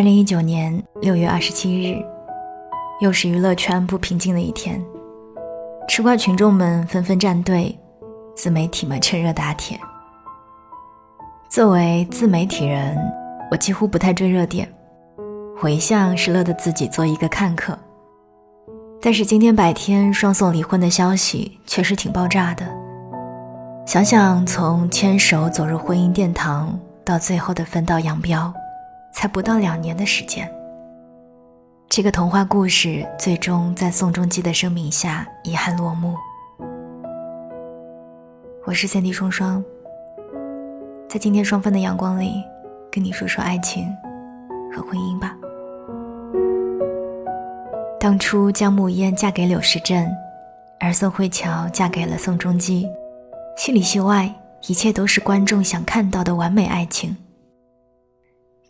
二零一九年六月二十七日，又是娱乐圈不平静的一天。吃瓜群众们纷纷站队，自媒体们趁热打铁。作为自媒体人，我几乎不太追热点，我一向是乐得自己做一个看客。但是今天白天双宋离婚的消息确实挺爆炸的。想想从牵手走入婚姻殿堂，到最后的分道扬镳。才不到两年的时间，这个童话故事最终在宋仲基的生命下遗憾落幕。我是三弟双双，在今天双份的阳光里，跟你说说爱情和婚姻吧。当初江暮烟嫁给柳时镇，而宋慧乔嫁给了宋仲基，戏里戏外，一切都是观众想看到的完美爱情。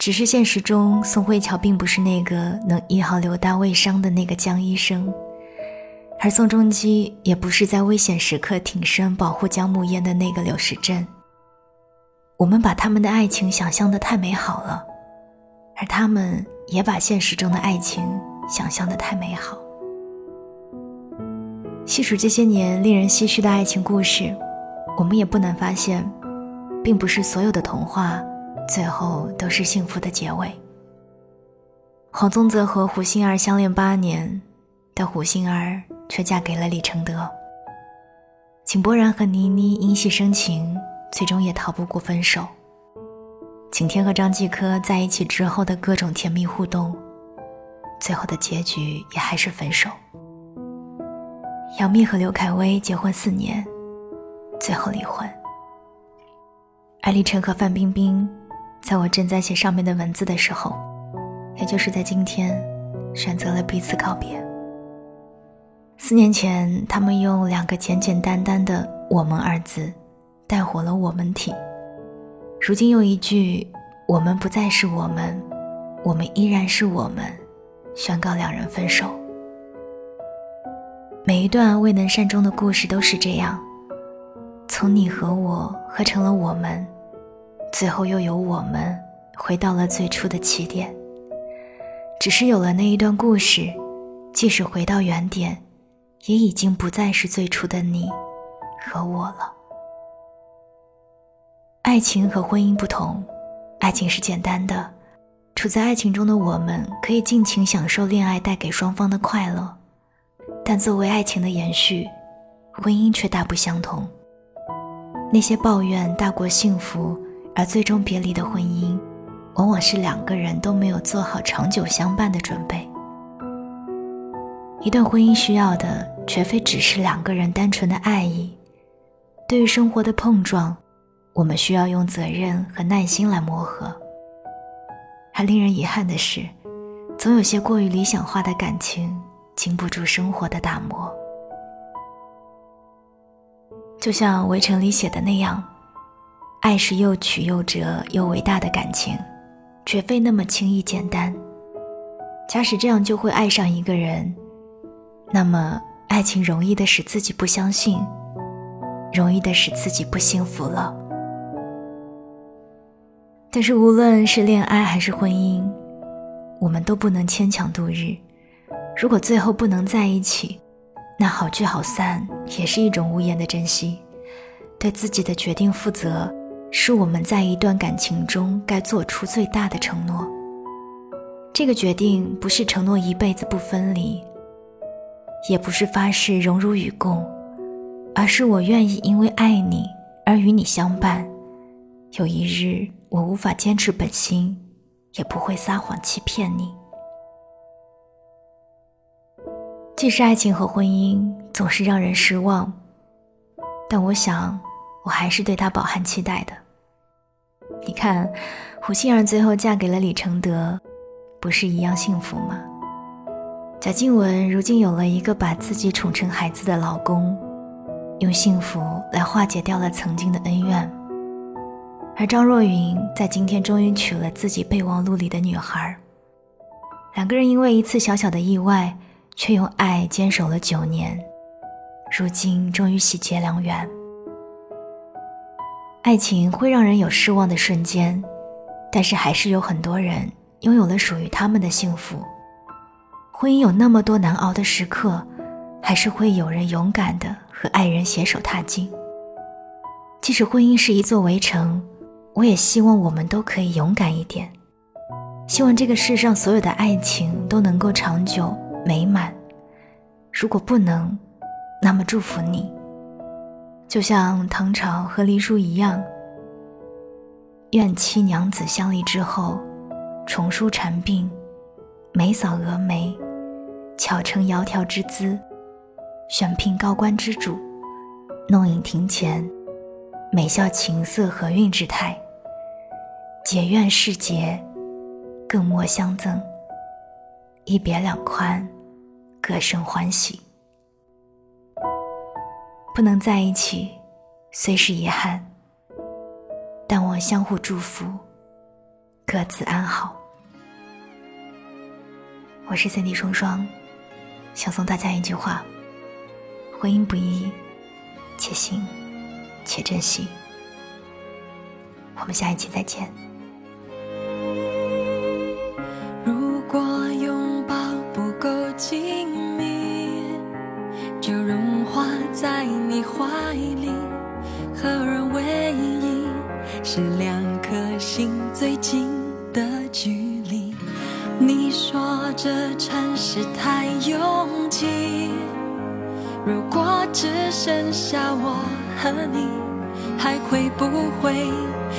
只是现实中，宋慧乔并不是那个能医好刘大卫伤的那个江医生，而宋仲基也不是在危险时刻挺身保护江暮烟的那个柳时镇。我们把他们的爱情想象的太美好了，而他们也把现实中的爱情想象的太美好。细数这些年令人唏嘘的爱情故事，我们也不难发现，并不是所有的童话。最后都是幸福的结尾。黄宗泽和胡杏儿相恋八年，但胡杏儿却嫁给了李承德。井柏然和倪妮因戏生情，最终也逃不过分手。景天和张继科在一起之后的各种甜蜜互动，最后的结局也还是分手。杨幂和刘恺威结婚四年，最后离婚。艾丽琛和范冰冰。在我正在写上面的文字的时候，也就是在今天，选择了彼此告别。四年前，他们用两个简简单单的“我们”二字，带火了我们体。如今用一句“我们不再是我们，我们依然是我们”，宣告两人分手。每一段未能善终的故事都是这样，从你和我合成了我们。最后又有我们回到了最初的起点。只是有了那一段故事，即使回到原点，也已经不再是最初的你和我了。爱情和婚姻不同，爱情是简单的，处在爱情中的我们可以尽情享受恋爱带给双方的快乐，但作为爱情的延续，婚姻却大不相同。那些抱怨大过幸福。而最终别离的婚姻，往往是两个人都没有做好长久相伴的准备。一段婚姻需要的，绝非只是两个人单纯的爱意。对于生活的碰撞，我们需要用责任和耐心来磨合。还令人遗憾的是，总有些过于理想化的感情，经不住生活的打磨。就像《围城》里写的那样。爱是又曲又折又伟大的感情，绝非那么轻易简单。假使这样就会爱上一个人，那么爱情容易的使自己不相信，容易的使自己不幸福了。但是无论是恋爱还是婚姻，我们都不能牵强度日。如果最后不能在一起，那好聚好散也是一种无言的珍惜。对自己的决定负责。是我们在一段感情中该做出最大的承诺。这个决定不是承诺一辈子不分离，也不是发誓荣辱与共，而是我愿意因为爱你而与你相伴。有一日我无法坚持本心，也不会撒谎欺骗你。既是爱情和婚姻总是让人失望，但我想。我还是对他饱含期待的。你看，胡杏儿最后嫁给了李承德，不是一样幸福吗？贾静雯如今有了一个把自己宠成孩子的老公，用幸福来化解掉了曾经的恩怨。而张若昀在今天终于娶了自己备忘录里的女孩。两个人因为一次小小的意外，却用爱坚守了九年，如今终于喜结良缘。爱情会让人有失望的瞬间，但是还是有很多人拥有了属于他们的幸福。婚姻有那么多难熬的时刻，还是会有人勇敢的和爱人携手踏进。即使婚姻是一座围城，我也希望我们都可以勇敢一点。希望这个世上所有的爱情都能够长久美满。如果不能，那么祝福你。就像唐朝和黎叔一样，愿妻娘子相离之后，重梳蝉鬓，眉扫蛾眉，巧成窈窕之姿，选聘高官之主，弄影庭前，美笑琴瑟和韵之态。结怨世节。更莫相赠，一别两宽，各生欢喜。不能在一起，虽是遗憾，但我相互祝福，各自安好。我是三弟双双，想送大家一句话：婚姻不易，且行且珍惜。我们下一期再见。你怀里，合而为一，是两颗心最近的距离。你说这城市太拥挤，如果只剩下我和你，还会不会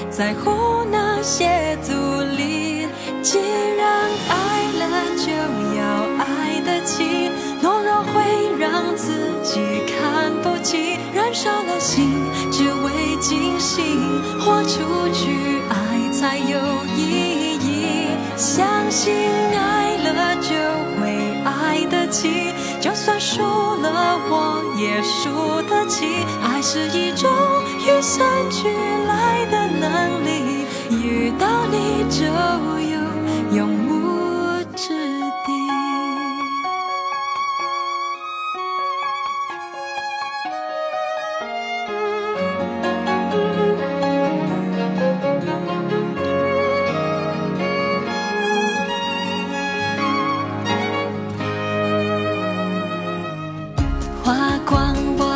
在乎那些阻力？既然爱了，就要爱得起，让自己看不清。燃烧了心，只为惊喜，豁出去，爱才有意义。相信爱了就会爱得起，就算输了我也输得起。爱是一种与生俱来的能力，遇到你就有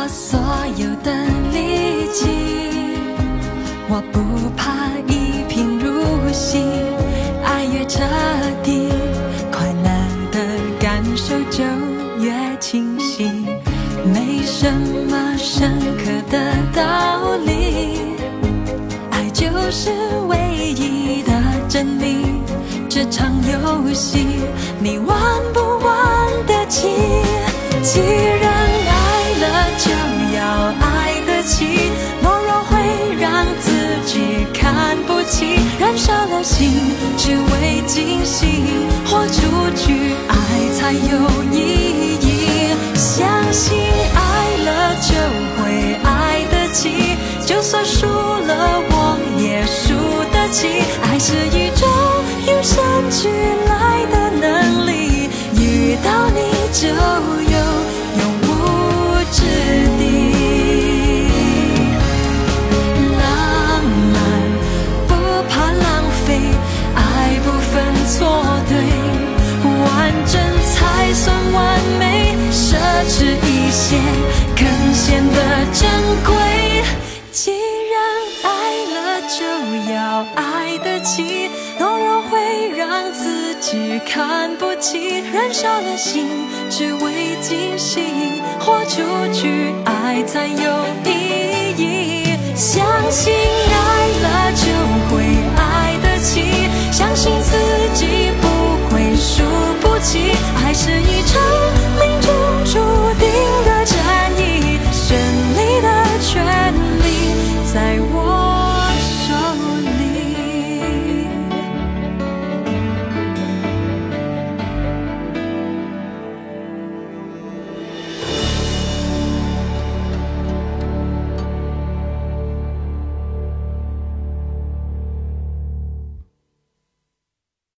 所有的力气我不怕一贫如洗爱越彻底快乐的感受就越清晰没什么深刻的道理爱就是唯一的真理这场游戏。伤，了心，只为惊喜，豁出去，爱才有意义。相信爱了就会爱得起，就算输了我也输得起。爱是一种与生俱来的迟一些，更显得珍贵。既然爱了，就要爱得起。懦弱会让自己看不起，燃烧了心，只为惊喜。豁出去，爱才有意义。相信爱了，就会爱得起。相信自己不会输不起，还是因。